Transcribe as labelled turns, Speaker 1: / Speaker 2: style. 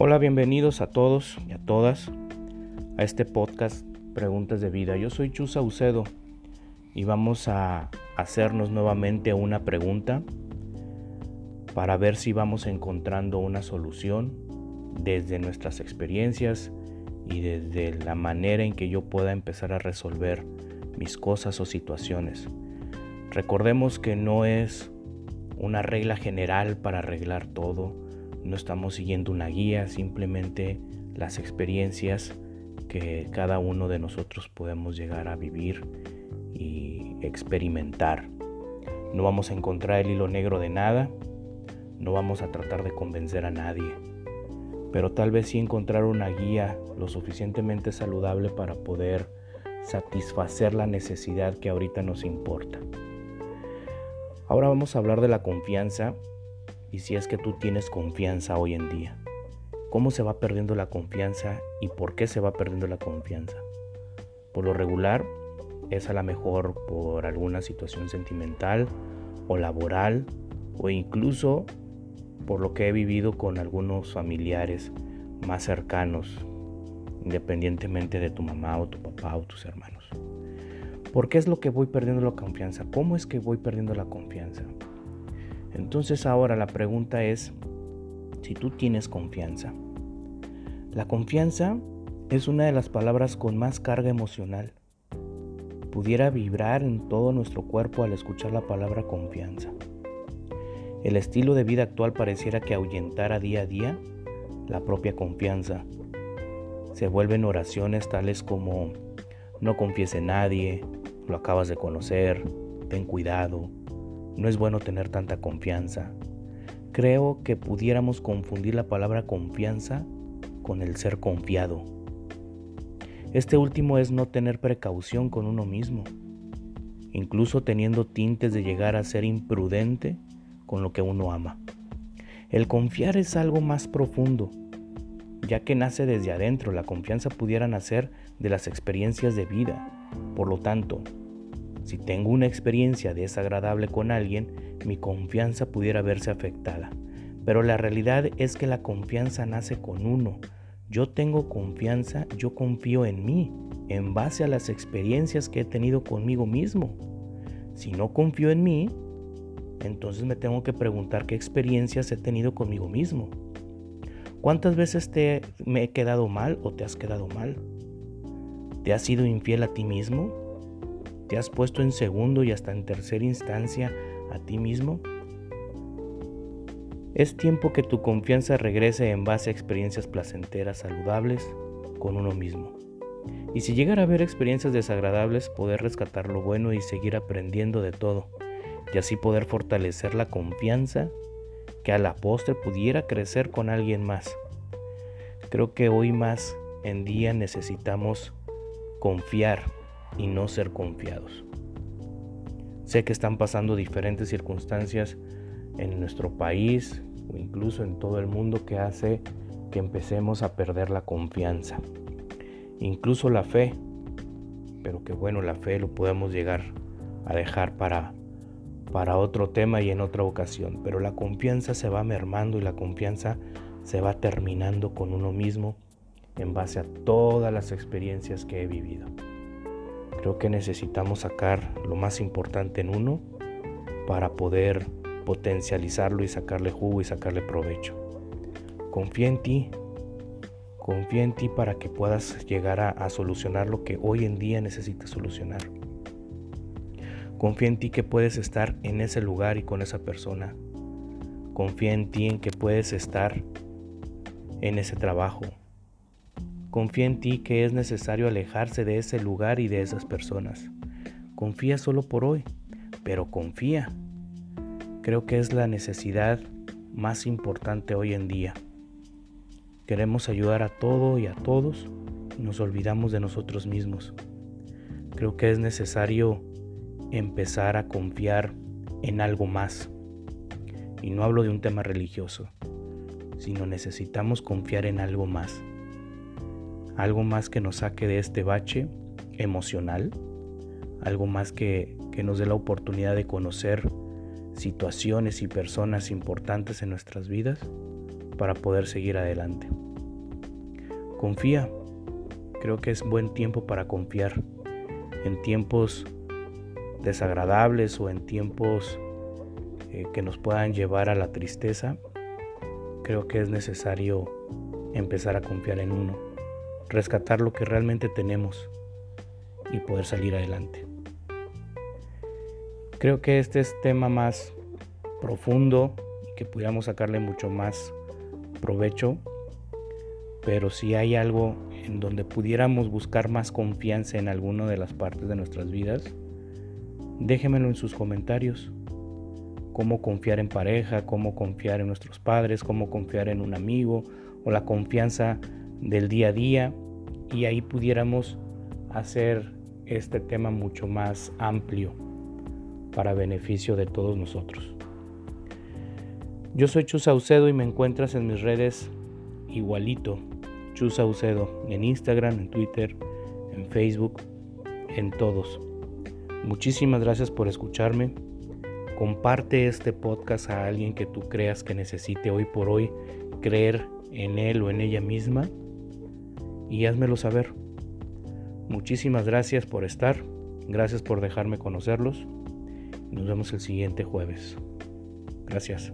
Speaker 1: Hola, bienvenidos a todos y a todas a este podcast Preguntas de Vida. Yo soy Chusa Ucedo y vamos a hacernos nuevamente una pregunta para ver si vamos encontrando una solución desde nuestras experiencias y desde la manera en que yo pueda empezar a resolver mis cosas o situaciones. Recordemos que no es una regla general para arreglar todo, no estamos siguiendo una guía, simplemente las experiencias que cada uno de nosotros podemos llegar a vivir y experimentar. No vamos a encontrar el hilo negro de nada, no vamos a tratar de convencer a nadie, pero tal vez sí encontrar una guía lo suficientemente saludable para poder satisfacer la necesidad que ahorita nos importa. Ahora vamos a hablar de la confianza y si es que tú tienes confianza hoy en día. ¿Cómo se va perdiendo la confianza y por qué se va perdiendo la confianza? Por lo regular es a lo mejor por alguna situación sentimental o laboral o incluso por lo que he vivido con algunos familiares más cercanos, independientemente de tu mamá o tu papá o tus hermanos. ¿Por qué es lo que voy perdiendo la confianza? ¿Cómo es que voy perdiendo la confianza? Entonces ahora la pregunta es si tú tienes confianza. La confianza es una de las palabras con más carga emocional. Pudiera vibrar en todo nuestro cuerpo al escuchar la palabra confianza. El estilo de vida actual pareciera que ahuyentara día a día la propia confianza. Se vuelven oraciones tales como no confíes en nadie, lo acabas de conocer, ten cuidado, no es bueno tener tanta confianza. Creo que pudiéramos confundir la palabra confianza con el ser confiado. Este último es no tener precaución con uno mismo, incluso teniendo tintes de llegar a ser imprudente con lo que uno ama. El confiar es algo más profundo, ya que nace desde adentro, la confianza pudiera nacer de las experiencias de vida. Por lo tanto, si tengo una experiencia desagradable con alguien, mi confianza pudiera verse afectada. Pero la realidad es que la confianza nace con uno. Yo tengo confianza, yo confío en mí, en base a las experiencias que he tenido conmigo mismo. Si no confío en mí, entonces me tengo que preguntar qué experiencias he tenido conmigo mismo. ¿Cuántas veces te me he quedado mal o te has quedado mal? ¿Te has sido infiel a ti mismo? ¿Te has puesto en segundo y hasta en tercera instancia a ti mismo? Es tiempo que tu confianza regrese en base a experiencias placenteras, saludables con uno mismo. Y si llegara a haber experiencias desagradables, poder rescatar lo bueno y seguir aprendiendo de todo y así poder fortalecer la confianza que a la postre pudiera crecer con alguien más. Creo que hoy más en día necesitamos confiar y no ser confiados. Sé que están pasando diferentes circunstancias en nuestro país o incluso en todo el mundo que hace que empecemos a perder la confianza, incluso la fe, pero que bueno, la fe lo podemos llegar a dejar para para otro tema y en otra ocasión, pero la confianza se va mermando y la confianza se va terminando con uno mismo en base a todas las experiencias que he vivido. Creo que necesitamos sacar lo más importante en uno para poder potencializarlo y sacarle jugo y sacarle provecho. Confía en ti, confía en ti para que puedas llegar a, solucionar lo que hoy en día necesitas solucionar. Confía en ti que puedes estar en ese lugar y con esa persona. Confía en ti en que puedes estar en ese trabajo. Confía en ti que es necesario alejarse de ese lugar y de esas personas. Confía solo por hoy, pero confía. Creo que es la necesidad más importante hoy en día. Queremos ayudar a todo y a todos y nos olvidamos de nosotros mismos. Creo que es necesario empezar a confiar en algo más. Y no hablo de un tema religioso, sino necesitamos confiar en algo más. Algo más que nos saque de este bache emocional, algo más que, que nos dé la oportunidad de conocer situaciones y personas importantes en nuestras vidas para poder seguir adelante. confía. Creo que es buen tiempo para confiar. En tiempos desagradables o en tiempos eh, que nos puedan llevar a la tristeza, creo que es necesario empezar a confiar en uno, rescatar lo que realmente tenemos y poder salir adelante. Creo que este es tema más profundo y que pudiéramos sacarle mucho más provecho, pero si hay algo en donde pudiéramos buscar más confianza en alguna de las partes de nuestras vidas, déjenmelo en sus comentarios. Cómo confiar en pareja, cómo confiar en nuestros padres, cómo confiar en un amigo o la confianza del día a día y ahí pudiéramos hacer este tema mucho más amplio para beneficio de todos nosotros. Yo soy Chus Saucedo y me encuentras en mis redes igualito, Chus Saucedo, en Instagram, en Twitter, en Facebook, en todos. Muchísimas gracias por escucharme. Comparte este podcast a alguien que tú creas que necesite hoy por hoy creer en él o en ella misma y házmelo saber. Muchísimas gracias por estar, gracias por dejarme conocerlos. Nos vemos el siguiente jueves. Gracias.